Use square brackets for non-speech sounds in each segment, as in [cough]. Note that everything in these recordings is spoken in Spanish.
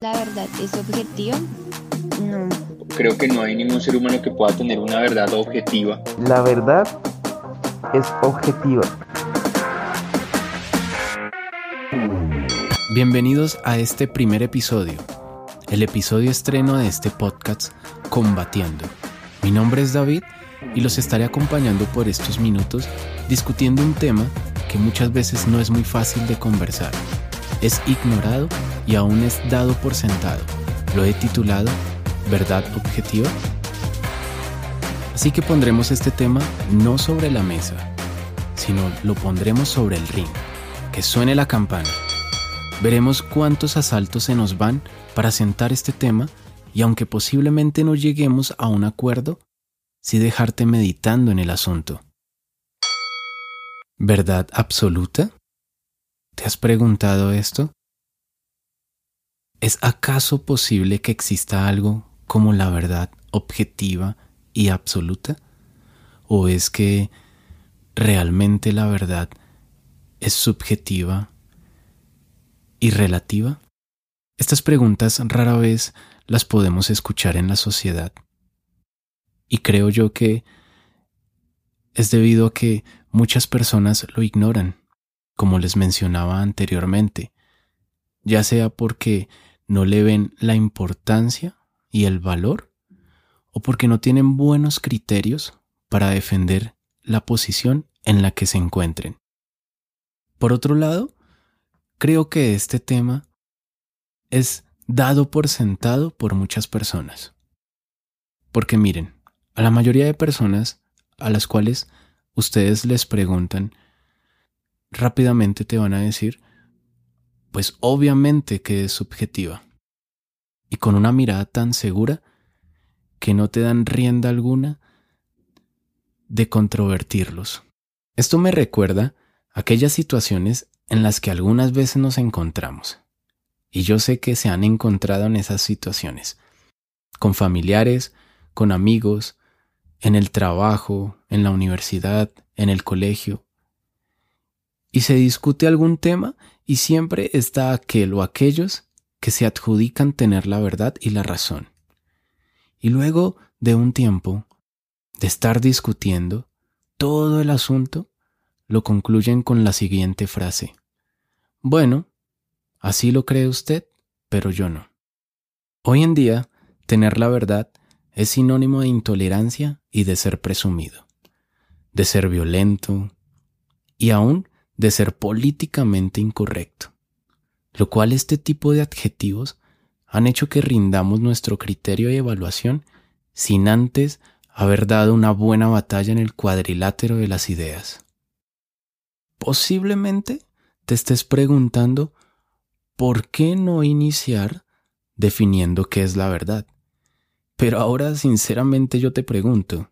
¿La verdad es objetiva? No. Creo que no hay ningún ser humano que pueda tener una verdad objetiva. La verdad es objetiva. Bienvenidos a este primer episodio, el episodio estreno de este podcast Combatiendo. Mi nombre es David y los estaré acompañando por estos minutos discutiendo un tema que muchas veces no es muy fácil de conversar. Es ignorado y aún es dado por sentado. Lo he titulado ¿Verdad objetiva? Así que pondremos este tema no sobre la mesa, sino lo pondremos sobre el ring. Que suene la campana. Veremos cuántos asaltos se nos van para sentar este tema y aunque posiblemente no lleguemos a un acuerdo, sí dejarte meditando en el asunto. ¿Verdad absoluta? ¿Te has preguntado esto? ¿Es acaso posible que exista algo como la verdad objetiva y absoluta? ¿O es que realmente la verdad es subjetiva y relativa? Estas preguntas rara vez las podemos escuchar en la sociedad. Y creo yo que es debido a que muchas personas lo ignoran, como les mencionaba anteriormente, ya sea porque no le ven la importancia y el valor, o porque no tienen buenos criterios para defender la posición en la que se encuentren. Por otro lado, creo que este tema es dado por sentado por muchas personas. Porque miren, a la mayoría de personas a las cuales ustedes les preguntan, rápidamente te van a decir, pues obviamente que es subjetiva. Y con una mirada tan segura que no te dan rienda alguna de controvertirlos. Esto me recuerda aquellas situaciones en las que algunas veces nos encontramos. Y yo sé que se han encontrado en esas situaciones, con familiares, con amigos, en el trabajo, en la universidad, en el colegio. Y se discute algún tema y siempre está aquel o aquellos que se adjudican tener la verdad y la razón. Y luego de un tiempo de estar discutiendo todo el asunto, lo concluyen con la siguiente frase. Bueno, así lo cree usted, pero yo no. Hoy en día, tener la verdad es sinónimo de intolerancia y de ser presumido, de ser violento y aún de ser políticamente incorrecto, lo cual este tipo de adjetivos han hecho que rindamos nuestro criterio y evaluación sin antes haber dado una buena batalla en el cuadrilátero de las ideas. Posiblemente te estés preguntando por qué no iniciar definiendo qué es la verdad. Pero ahora sinceramente yo te pregunto,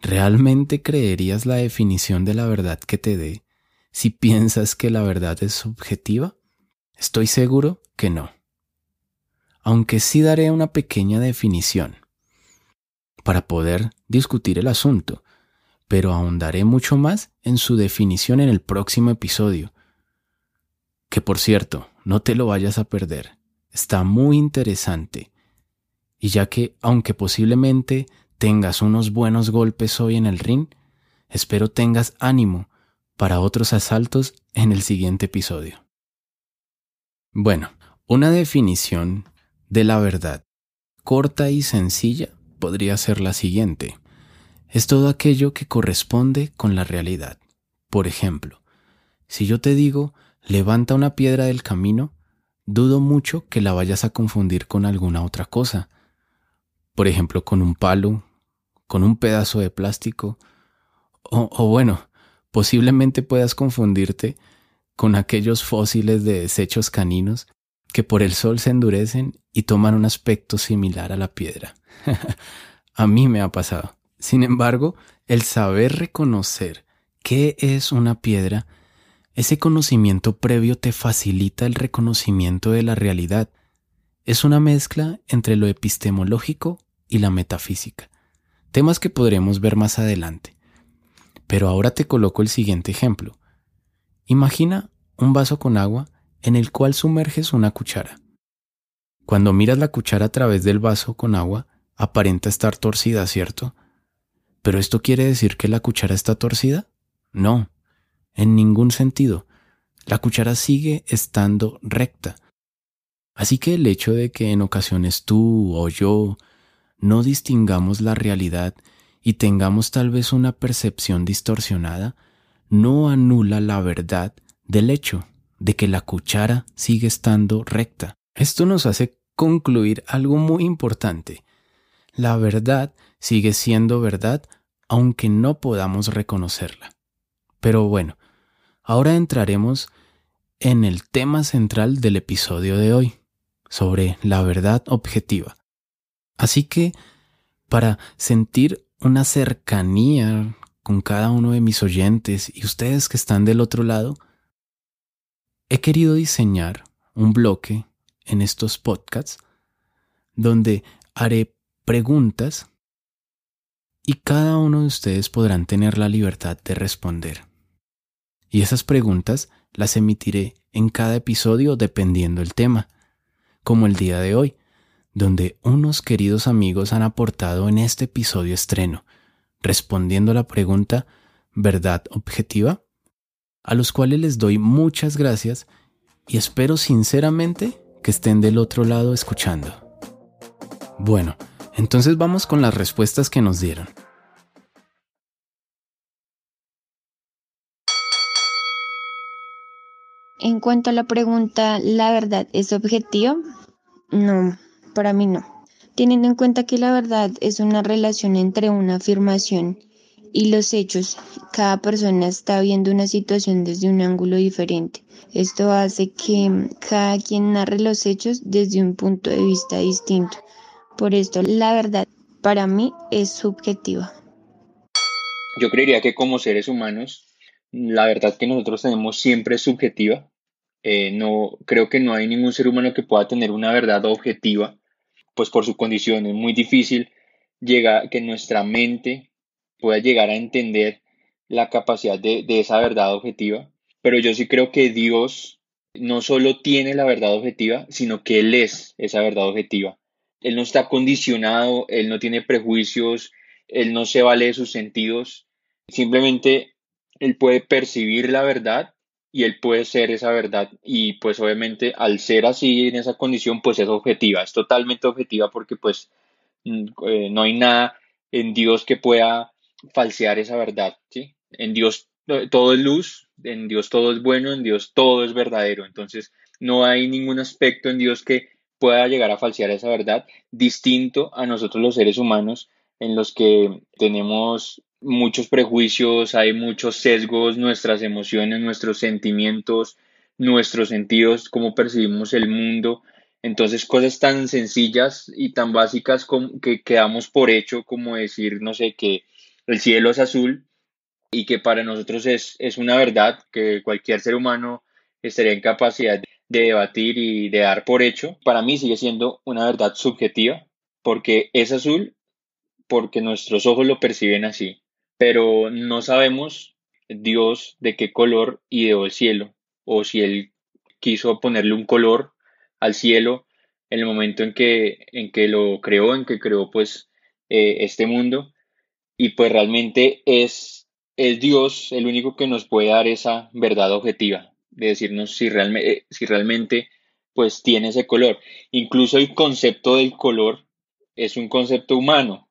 ¿realmente creerías la definición de la verdad que te dé si piensas que la verdad es subjetiva? Estoy seguro que no. Aunque sí daré una pequeña definición para poder discutir el asunto, pero ahondaré mucho más en su definición en el próximo episodio. Que por cierto, no te lo vayas a perder. Está muy interesante y ya que, aunque posiblemente tengas unos buenos golpes hoy en el ring, espero tengas ánimo para otros asaltos en el siguiente episodio. Bueno, una definición de la verdad corta y sencilla podría ser la siguiente. Es todo aquello que corresponde con la realidad. Por ejemplo, si yo te digo, levanta una piedra del camino, dudo mucho que la vayas a confundir con alguna otra cosa, por ejemplo, con un palo, con un pedazo de plástico, o, bueno, posiblemente puedas confundirte con aquellos fósiles de desechos caninos que por el sol se endurecen y toman un aspecto similar a la piedra. [laughs] a mí me ha pasado. Sin embargo, el saber reconocer qué es una piedra, ese conocimiento previo te facilita el reconocimiento de la realidad es una mezcla entre lo epistemológico y la metafísica, temas que podremos ver más adelante. Pero ahora te coloco el siguiente ejemplo. Imagina un vaso con agua en el cual sumerges una cuchara. Cuando miras la cuchara a través del vaso con agua, aparenta estar torcida, ¿cierto? ¿Pero esto quiere decir que la cuchara está torcida? No, en ningún sentido. La cuchara sigue estando recta. Así que el hecho de que en ocasiones tú o yo no distingamos la realidad y tengamos tal vez una percepción distorsionada, no anula la verdad del hecho de que la cuchara sigue estando recta. Esto nos hace concluir algo muy importante. La verdad sigue siendo verdad aunque no podamos reconocerla. Pero bueno, ahora entraremos en el tema central del episodio de hoy, sobre la verdad objetiva. Así que, para sentir una cercanía con cada uno de mis oyentes y ustedes que están del otro lado, he querido diseñar un bloque en estos podcasts donde haré preguntas y cada uno de ustedes podrán tener la libertad de responder. Y esas preguntas las emitiré en cada episodio dependiendo el tema, como el día de hoy, donde unos queridos amigos han aportado en este episodio estreno, respondiendo a la pregunta ¿verdad objetiva? a los cuales les doy muchas gracias y espero sinceramente que estén del otro lado escuchando. Bueno, entonces vamos con las respuestas que nos dieron. En cuanto a la pregunta, ¿la verdad es objetiva? No, para mí no. Teniendo en cuenta que la verdad es una relación entre una afirmación y los hechos, cada persona está viendo una situación desde un ángulo diferente. Esto hace que cada quien narre los hechos desde un punto de vista distinto. Por esto, la verdad para mí es subjetiva. Yo creería que como seres humanos, la verdad que nosotros tenemos siempre es subjetiva. Eh, no, creo que no hay ningún ser humano que pueda tener una verdad objetiva, pues por su condición es muy difícil llegar, que nuestra mente pueda llegar a entender la capacidad de, de esa verdad objetiva. Pero yo sí creo que Dios no solo tiene la verdad objetiva, sino que Él es esa verdad objetiva. Él no está condicionado, Él no tiene prejuicios, Él no se vale de sus sentidos. Simplemente Él puede percibir la verdad y Él puede ser esa verdad. Y pues obviamente al ser así en esa condición, pues es objetiva, es totalmente objetiva porque pues eh, no hay nada en Dios que pueda falsear esa verdad. ¿sí? En Dios todo es luz, en Dios todo es bueno, en Dios todo es verdadero. Entonces no hay ningún aspecto en Dios que pueda llegar a falsear esa verdad, distinto a nosotros los seres humanos, en los que tenemos muchos prejuicios, hay muchos sesgos, nuestras emociones, nuestros sentimientos, nuestros sentidos, cómo percibimos el mundo. Entonces, cosas tan sencillas y tan básicas como que quedamos por hecho, como decir, no sé, que el cielo es azul y que para nosotros es, es una verdad que cualquier ser humano estaría en capacidad de de debatir y de dar por hecho, para mí sigue siendo una verdad subjetiva, porque es azul, porque nuestros ojos lo perciben así, pero no sabemos Dios de qué color ideó el cielo, o si Él quiso ponerle un color al cielo en el momento en que, en que lo creó, en que creó pues eh, este mundo, y pues realmente es, es Dios el único que nos puede dar esa verdad objetiva de decirnos si, realmente, eh, si realmente pues tiene ese color. Incluso el concepto del color es un concepto humano,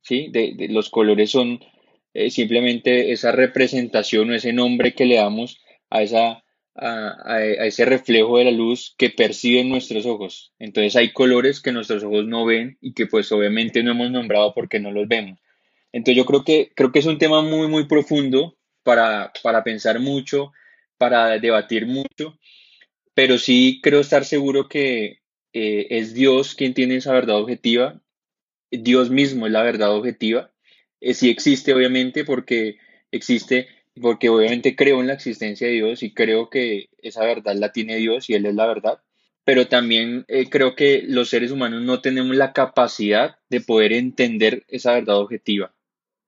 ¿sí? De, los colores son eh, simplemente esa representación o ese nombre que le damos a, esa, a, a, ese reflejo de la luz que perciben nuestros ojos. Entonces hay colores que nuestros ojos no ven y que pues obviamente no hemos nombrado porque no los vemos. Entonces yo creo que, creo que es un tema muy, muy profundo para, para pensar mucho para debatir mucho, pero sí creo estar seguro que eh, es Dios quien tiene esa verdad objetiva, Dios mismo es la verdad objetiva, eh, sí existe obviamente porque existe, porque obviamente creo en la existencia de Dios y creo que esa verdad la tiene Dios y Él es la verdad, pero también eh, creo que los seres humanos no tenemos la capacidad de poder entender esa verdad objetiva,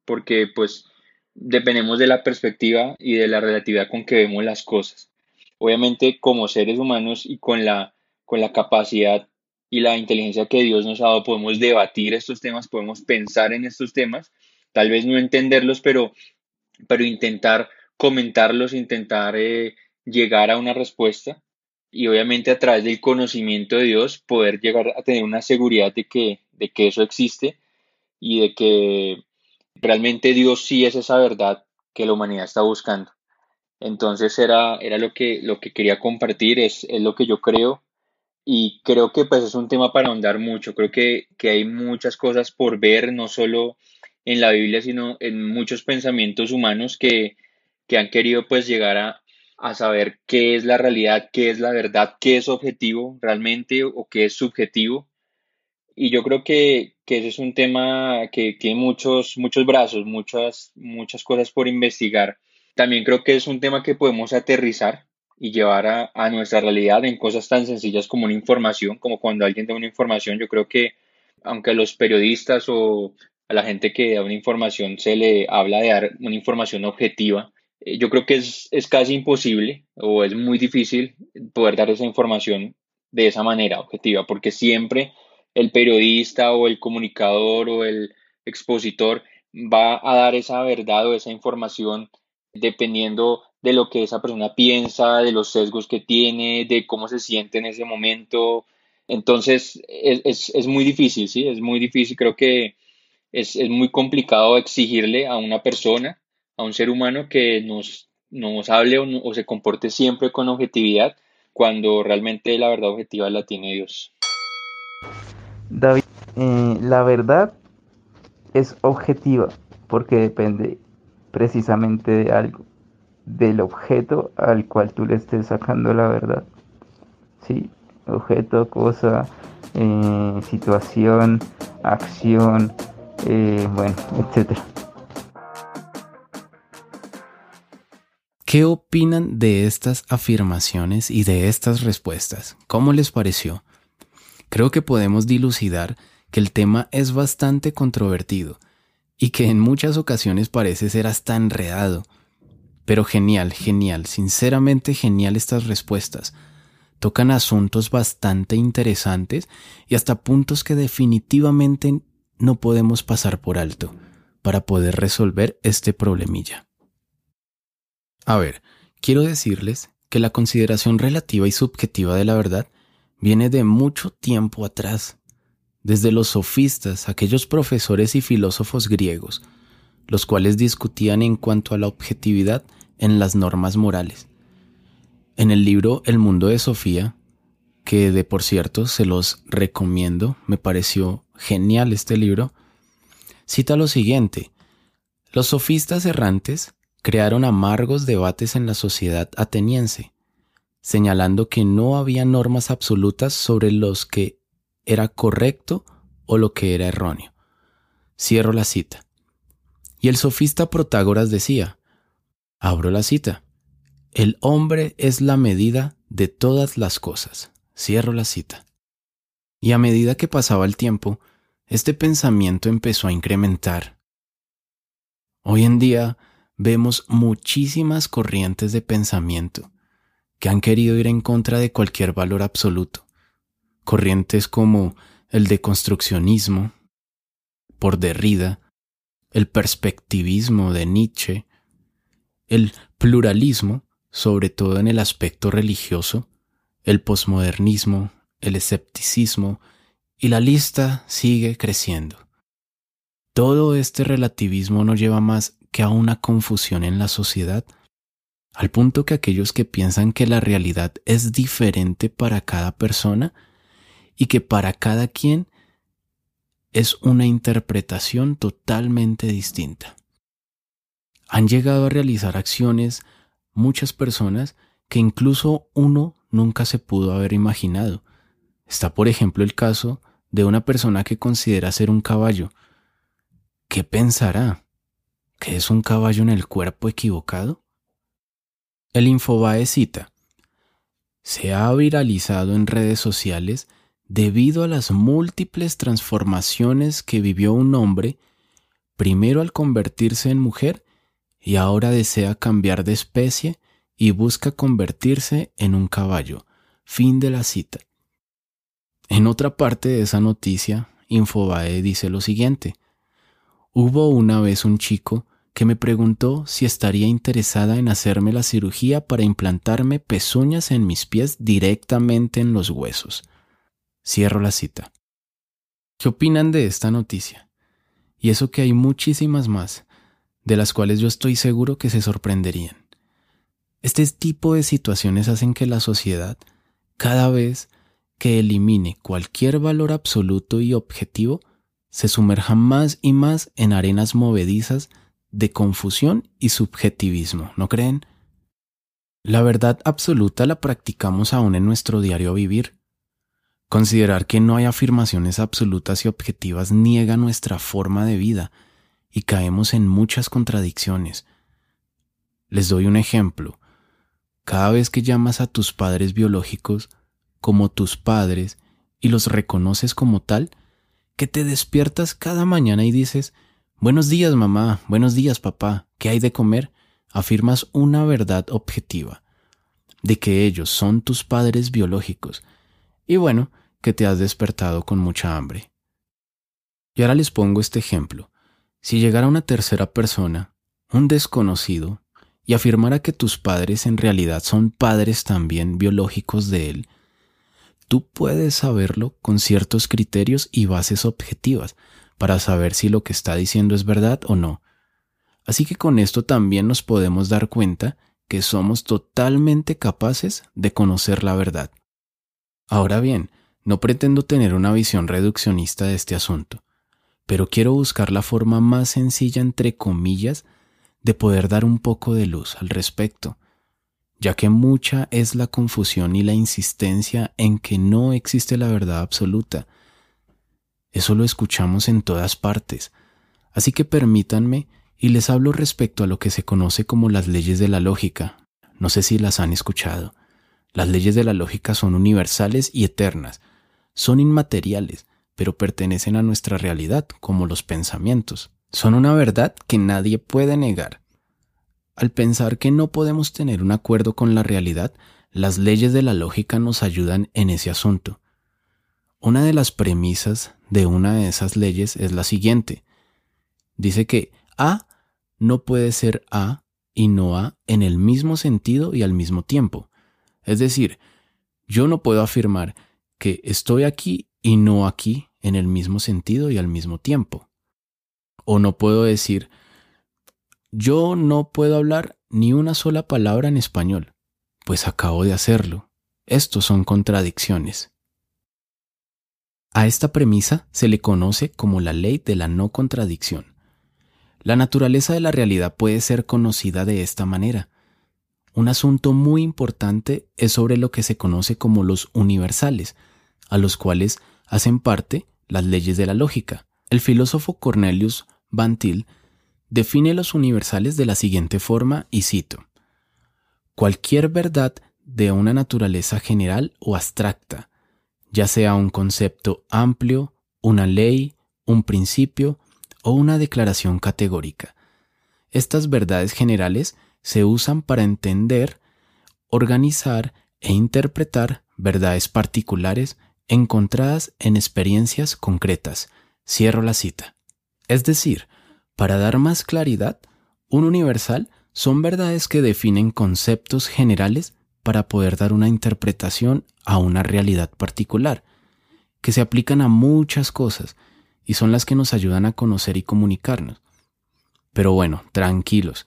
porque pues dependemos de la perspectiva y de la relatividad con que vemos las cosas. Obviamente, como seres humanos y con la, con la capacidad y la inteligencia que Dios nos ha dado podemos debatir estos temas, podemos pensar en estos temas, tal vez no entenderlos, pero, pero intentar comentarlos, intentar eh, llegar a una respuesta y obviamente a través del conocimiento de Dios poder llegar a tener una seguridad de que, de que eso existe y de que realmente Dios sí es esa verdad que la humanidad está buscando. Entonces era, era lo, que, lo que quería compartir, es, es lo que yo creo y creo que pues es un tema para ahondar mucho. Creo que, que hay muchas cosas por ver, no solo en la Biblia, sino en muchos pensamientos humanos que, que han querido pues llegar a, a saber qué es la realidad, qué es la verdad, qué es objetivo realmente o qué es subjetivo. Y yo creo que, que ese es un tema que tiene muchos, muchos brazos, muchas, muchas cosas por investigar. También creo que es un tema que podemos aterrizar y llevar a, a, nuestra realidad en cosas tan sencillas como una información, como cuando alguien da una información. Yo creo que aunque los periodistas o a la gente que da una información se le habla de dar una información objetiva, eh, yo creo que es, es casi imposible o es muy difícil poder dar esa información de esa manera objetiva, porque siempre el periodista o el comunicador o el expositor va a dar esa verdad o esa información dependiendo de lo que esa persona piensa, de los sesgos que tiene, de cómo se siente en ese momento. Entonces, es, es, es muy difícil, ¿sí? Es muy difícil. Creo que es, es muy complicado exigirle a una persona a un ser humano que nos, nos hable o, se comporte siempre con objetividad cuando realmente la verdad objetiva la tiene Dios. David, eh, la verdad es objetiva porque depende precisamente de algo, del objeto al cual tú le estés sacando la verdad. Sí, objeto, cosa, eh, situación, acción, bueno, etcétera. ¿Qué opinan de estas afirmaciones y de estas respuestas? ¿Cómo les pareció? Creo que podemos dilucidar que el tema es bastante controvertido y que en muchas ocasiones parece ser hasta enredado. Pero genial, genial, sinceramente genial estas respuestas. Tocan asuntos bastante interesantes y hasta puntos que definitivamente no podemos pasar por alto para poder resolver este problemilla. A ver, quiero decirles que la consideración relativa y subjetiva de la verdad viene de mucho tiempo atrás, desde los sofistas, aquellos profesores y filósofos griegos, los cuales discutían en cuanto a la objetividad en las normas morales. En el libro El mundo de Sofía, que de por cierto se los recomiendo, me pareció genial este libro, cita lo siguiente, los sofistas errantes crearon amargos debates en la sociedad ateniense, señalando que no había normas absolutas sobre los que era correcto o lo que era erróneo. Cierro la cita. Y el sofista Protágoras decía, abro la cita, el hombre es la medida de todas las cosas. Cierro la cita. Y a medida que pasaba el tiempo, este pensamiento empezó a incrementar. Hoy en día, vemos muchísimas corrientes de pensamiento que han querido ir en contra de cualquier valor absoluto. Corrientes como el deconstruccionismo, por Derrida, el perspectivismo de Nietzsche, el pluralismo, sobre todo en el aspecto religioso, el posmodernismo, el escepticismo, y la lista sigue creciendo. Todo este relativismo no lleva más que a una confusión en la sociedad, al punto que aquellos que piensan que la realidad es diferente para cada persona y que para cada quien es una interpretación totalmente distinta. Han llegado a realizar acciones muchas personas que incluso uno nunca se pudo haber imaginado. Está por ejemplo el caso de una persona que considera ser un caballo. ¿Qué pensará? ¿Que es un caballo en el cuerpo equivocado? El Infobae cita, se ha viralizado en redes sociales debido a las múltiples transformaciones que vivió un hombre, primero al convertirse en mujer y ahora desea cambiar de especie y busca convertirse en un caballo. Fin de la cita. En otra parte de esa noticia, Infobae dice lo siguiente. Hubo una vez un chico que me preguntó si estaría interesada en hacerme la cirugía para implantarme pezuñas en mis pies directamente en los huesos. Cierro la cita. ¿Qué opinan de esta noticia? Y eso que hay muchísimas más, de las cuales yo estoy seguro que se sorprenderían. Este tipo de situaciones hacen que la sociedad, cada vez que elimine cualquier valor absoluto y objetivo, se sumerja más y más en arenas movedizas de confusión y subjetivismo, ¿no creen? La verdad absoluta la practicamos aún en nuestro diario vivir. Considerar que no hay afirmaciones absolutas y objetivas niega nuestra forma de vida y caemos en muchas contradicciones. Les doy un ejemplo. Cada vez que llamas a tus padres biológicos como tus padres y los reconoces como tal, que te despiertas cada mañana y dices, Buenos días mamá, buenos días papá, ¿qué hay de comer? Afirmas una verdad objetiva, de que ellos son tus padres biológicos, y bueno, que te has despertado con mucha hambre. Y ahora les pongo este ejemplo. Si llegara una tercera persona, un desconocido, y afirmara que tus padres en realidad son padres también biológicos de él, tú puedes saberlo con ciertos criterios y bases objetivas para saber si lo que está diciendo es verdad o no. Así que con esto también nos podemos dar cuenta que somos totalmente capaces de conocer la verdad. Ahora bien, no pretendo tener una visión reduccionista de este asunto, pero quiero buscar la forma más sencilla, entre comillas, de poder dar un poco de luz al respecto, ya que mucha es la confusión y la insistencia en que no existe la verdad absoluta. Eso lo escuchamos en todas partes, así que permítanme y les hablo respecto a lo que se conoce como las leyes de la lógica. No sé si las han escuchado. Las leyes de la lógica son universales y eternas, son inmateriales, pero pertenecen a nuestra realidad como los pensamientos. Son una verdad que nadie puede negar. Al pensar que no podemos tener un acuerdo con la realidad, las leyes de la lógica nos ayudan en ese asunto. Una de las premisas de una de esas leyes es la siguiente. Dice que A no puede ser A y no A en el mismo sentido y al mismo tiempo. Es decir, yo no puedo afirmar que estoy aquí y no aquí en el mismo sentido y al mismo tiempo. O no puedo decir, yo no puedo hablar ni una sola palabra en español, pues acabo de hacerlo. Estos son contradicciones. A esta premisa se le conoce como la ley de la no contradicción. La naturaleza de la realidad puede ser conocida de esta manera. Un asunto muy importante es sobre lo que se conoce como los universales, a los cuales hacen parte las leyes de la lógica. El filósofo Cornelius Van Til define los universales de la siguiente forma y cito. Cualquier verdad de una naturaleza general o abstracta, ya sea un concepto amplio, una ley, un principio o una declaración categórica. Estas verdades generales se usan para entender, organizar e interpretar verdades particulares encontradas en experiencias concretas. Cierro la cita. Es decir, para dar más claridad, un universal son verdades que definen conceptos generales para poder dar una interpretación a una realidad particular, que se aplican a muchas cosas y son las que nos ayudan a conocer y comunicarnos. Pero bueno, tranquilos,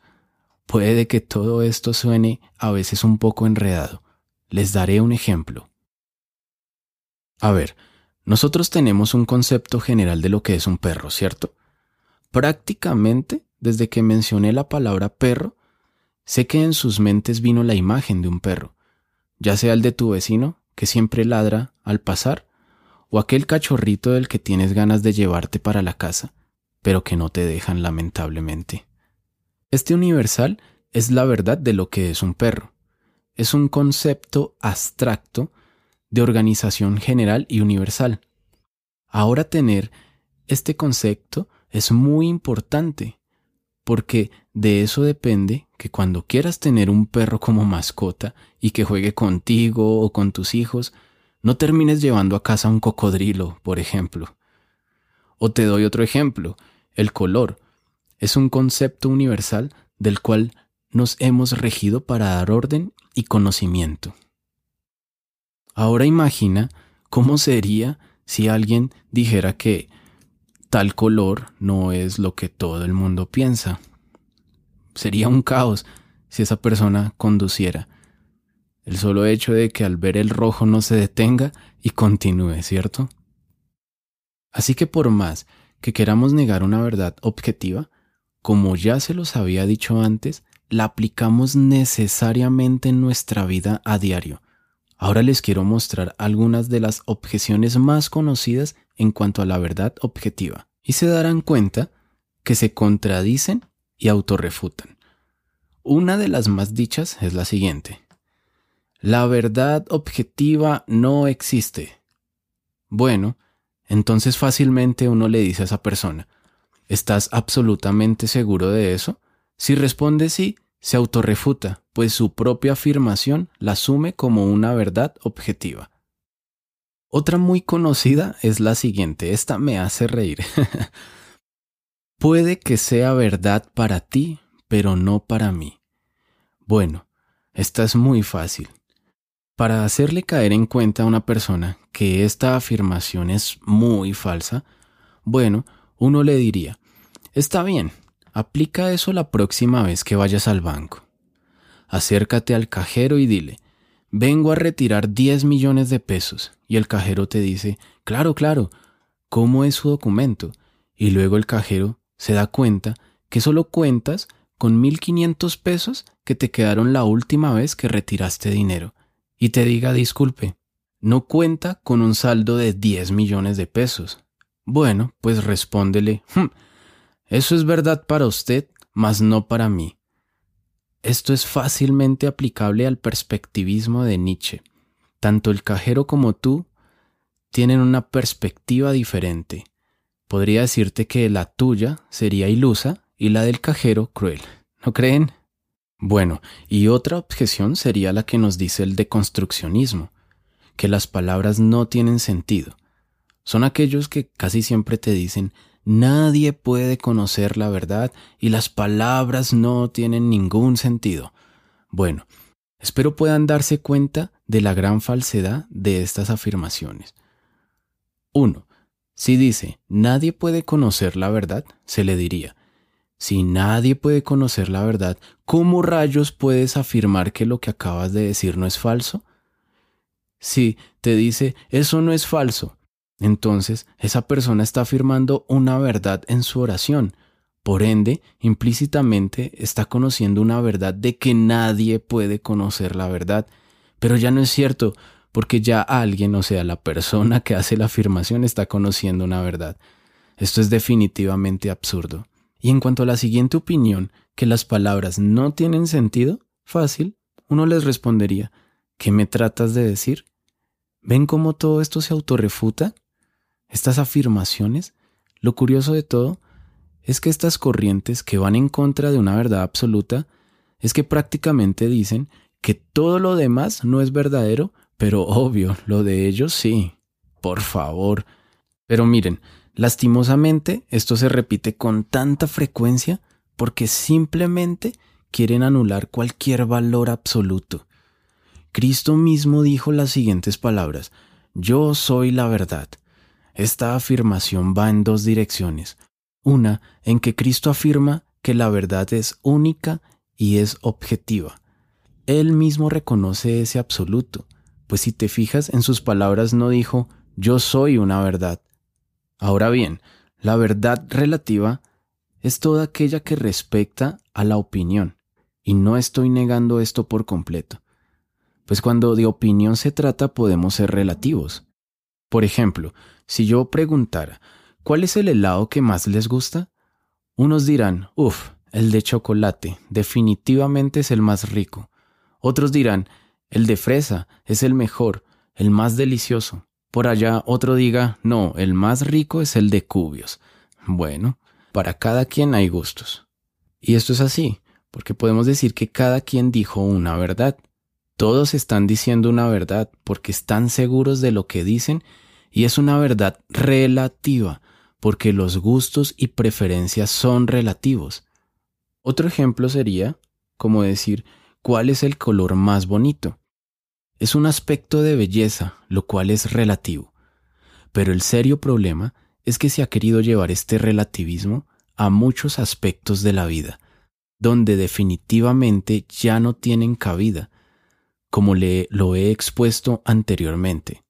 puede que todo esto suene a veces un poco enredado. Les daré un ejemplo. A ver, nosotros tenemos un concepto general de lo que es un perro, ¿cierto? Prácticamente, desde que mencioné la palabra perro, sé que en sus mentes vino la imagen de un perro, ya sea el de tu vecino, que siempre ladra al pasar, o aquel cachorrito del que tienes ganas de llevarte para la casa, pero que no te dejan lamentablemente. Este universal es la verdad de lo que es un perro. Es un concepto abstracto de organización general y universal. Ahora tener este concepto es muy importante, porque de eso depende que cuando quieras tener un perro como mascota y que juegue contigo o con tus hijos, No termines llevando a casa un cocodrilo, por ejemplo. O te doy otro ejemplo, el color. Es un concepto universal del cual nos hemos regido para dar orden y conocimiento. Ahora imagina cómo sería si alguien dijera que tal color no es lo que todo el mundo piensa. Sería un caos si esa persona conduciera. El solo hecho de que al ver el rojo no se detenga y continúe, ¿cierto? Así que por más que queramos negar una verdad objetiva, como ya se los había dicho antes, la aplicamos necesariamente en nuestra vida a diario. Ahora les quiero mostrar algunas de las objeciones más conocidas en cuanto a la verdad objetiva, y se darán cuenta que se contradicen y autorrefutan. Una de las más dichas es la siguiente. La verdad objetiva no existe. Bueno, entonces fácilmente uno le dice a esa persona, ¿estás absolutamente seguro de eso? Si responde sí, se autorrefuta, pues su propia afirmación la asume como una verdad objetiva. Otra muy conocida es la siguiente, esta me hace reír. [laughs] Puede que sea verdad para ti, pero no para mí. Bueno, esta es muy fácil. Para hacerle caer en cuenta a una persona que esta afirmación es muy falsa, bueno, uno le diría, está bien, Aplica eso la próxima vez que vayas al banco. Acércate al cajero y dile, vengo a retirar 10 millones de pesos. Y el cajero te dice, claro, claro, ¿cómo es su documento? Y luego el cajero se da cuenta que solo cuentas con 1.500 pesos que te quedaron la última vez que retiraste dinero. Y te diga, disculpe, no cuenta con un saldo de 10 millones de pesos. Bueno, pues respóndele, hm, eso es verdad para usted, mas no para mí. Esto es fácilmente aplicable al perspectivismo de Nietzsche. Tanto el cajero como tú tienen una perspectiva diferente. Podría decirte que la tuya sería ilusa y la del cajero cruel. ¿No creen? Bueno, y otra objeción sería la que nos dice el deconstruccionismo, que las palabras no tienen sentido. Son aquellos que casi siempre te dicen Nadie puede conocer la verdad y las palabras no tienen ningún sentido. Bueno, espero puedan darse cuenta de la gran falsedad de estas afirmaciones. 1. Si dice nadie puede conocer la verdad, se le diría, si nadie puede conocer la verdad, ¿cómo rayos puedes afirmar que lo que acabas de decir no es falso? Si te dice eso no es falso, entonces esa persona está afirmando una verdad en su oración. Por ende, implícitamente está conociendo una verdad de que nadie puede conocer la verdad. Pero ya no es cierto, porque ya alguien, o sea, la persona que hace la afirmación está conociendo una verdad. Esto es definitivamente absurdo. Y en cuanto a la siguiente opinión, que las palabras no tienen sentido, fácil, uno les respondería, ¿qué me tratas de decir? ¿Ven cómo todo esto se autorrefuta? Estas afirmaciones, lo curioso de todo es que estas corrientes que van en contra de una verdad absoluta es que prácticamente dicen que todo lo demás no es verdadero, pero obvio, lo de ellos sí. Por favor. Pero miren, lastimosamente esto se repite con tanta frecuencia porque simplemente quieren anular cualquier valor absoluto. Cristo mismo dijo las siguientes palabras, Yo soy la verdad. Esta afirmación va en dos direcciones. Una, en que Cristo afirma que la verdad es única y es objetiva. Él mismo reconoce ese absoluto, pues si te fijas en sus palabras no dijo yo soy una verdad. Ahora bien, la verdad relativa es toda aquella que respecta a la opinión, y no estoy negando esto por completo, pues cuando de opinión se trata podemos ser relativos. Por ejemplo, si yo preguntara, ¿cuál es el helado que más les gusta? Unos dirán, uff, el de chocolate, definitivamente es el más rico. Otros dirán, el de fresa es el mejor, el más delicioso. Por allá otro diga, no, el más rico es el de cubios. Bueno, para cada quien hay gustos. Y esto es así, porque podemos decir que cada quien dijo una verdad. Todos están diciendo una verdad porque están seguros de lo que dicen y es una verdad relativa porque los gustos y preferencias son relativos. Otro ejemplo sería como decir cuál es el color más bonito. Es un aspecto de belleza, lo cual es relativo. Pero el serio problema es que se ha querido llevar este relativismo a muchos aspectos de la vida, donde definitivamente ya no tienen cabida, como le lo he expuesto anteriormente.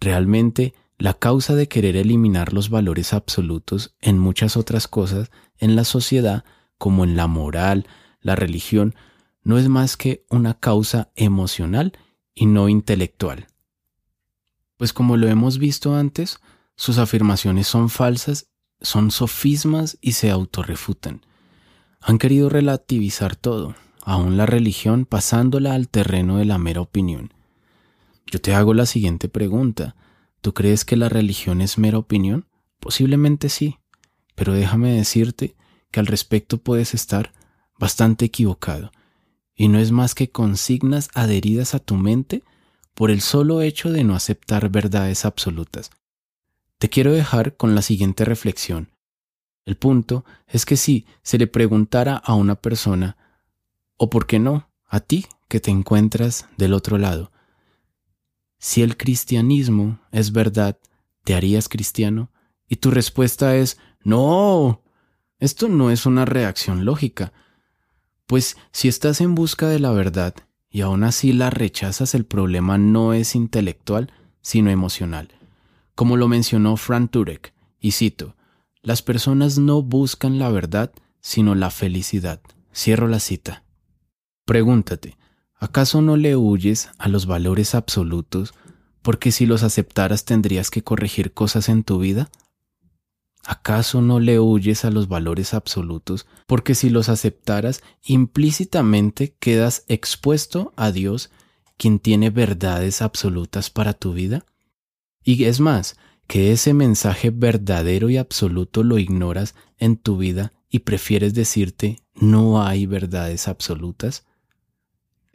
Realmente, la causa de querer eliminar los valores absolutos en muchas otras cosas en la sociedad, como en la moral, la religión, no es más que una causa emocional y no intelectual. Pues como lo hemos visto antes, sus afirmaciones son falsas, son sofismas y se autorrefutan. Han querido relativizar todo, aún la religión pasándola al terreno de la mera opinión. Yo te hago la siguiente pregunta. ¿Tú crees que la religión es mera opinión? Posiblemente sí, pero déjame decirte que al respecto puedes estar bastante equivocado, y no es más que consignas adheridas a tu mente por el solo hecho de no aceptar verdades absolutas. Te quiero dejar con la siguiente reflexión. El punto es que si se le preguntara a una persona o por qué no, a ti que te encuentras del otro lado. Si el cristianismo es verdad, ¿te harías cristiano? Y tu respuesta es no. Esto no es una reacción lógica. Pues si estás en busca de la verdad y aún así la rechazas, el problema no es intelectual, sino emocional. Como lo mencionó Frank Turek, y cito, las personas no buscan la verdad, sino la felicidad. Cierro la cita. Pregúntate, ¿acaso no le huyes a los valores absolutos porque si los aceptaras tendrías que corregir cosas en tu vida? ¿Acaso no le huyes a los valores absolutos porque si los aceptaras implícitamente quedas expuesto a Dios, quien tiene verdades absolutas para tu vida? Y es más, que ese mensaje verdadero y absoluto lo ignoras en tu vida y prefieres decirte no hay verdades absolutas?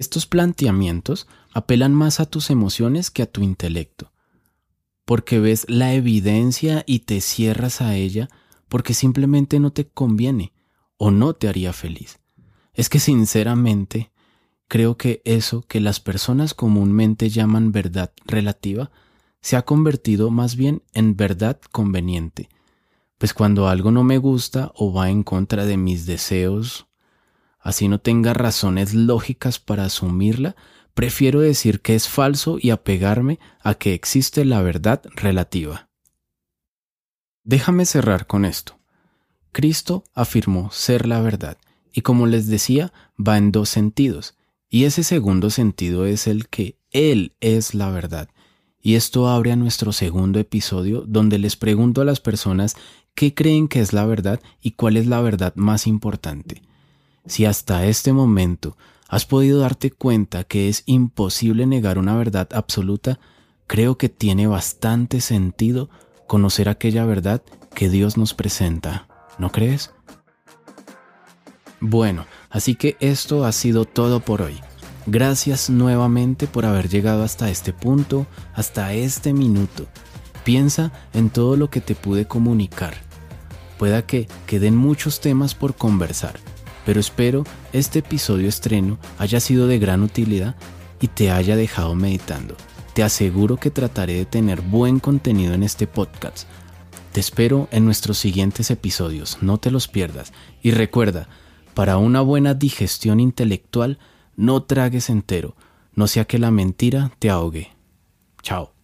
Estos planteamientos apelan más a tus emociones que a tu intelecto, porque ves la evidencia y te cierras a ella porque simplemente no te conviene o no te haría feliz. Es que sinceramente creo que eso que las personas comúnmente llaman verdad relativa se ha convertido más bien en verdad conveniente, pues cuando algo no me gusta o va en contra de mis deseos así no tenga razones lógicas para asumirla, prefiero decir que es falso y apegarme a que existe la verdad relativa. Déjame cerrar con esto. Cristo afirmó ser la verdad, y como les decía, va en dos sentidos, y ese segundo sentido es el que Él es la verdad. Y esto abre a nuestro segundo episodio donde les pregunto a las personas qué creen que es la verdad y cuál es la verdad más importante. Si hasta este momento has podido darte cuenta que es imposible negar una verdad absoluta, creo que tiene bastante sentido conocer aquella verdad que Dios nos presenta, ¿no crees? Bueno, así que esto ha sido todo por hoy. Gracias nuevamente por haber llegado hasta este punto, hasta este minuto. Piensa en todo lo que te pude comunicar. Pueda que queden muchos temas por conversar pero espero este episodio estreno haya sido de gran utilidad y te haya dejado meditando. Te aseguro que trataré de tener buen contenido en este podcast. Te espero en nuestros siguientes episodios, no te los pierdas. Y recuerda, para una buena digestión intelectual, no tragues entero, no sea que la mentira te ahogue. Chao.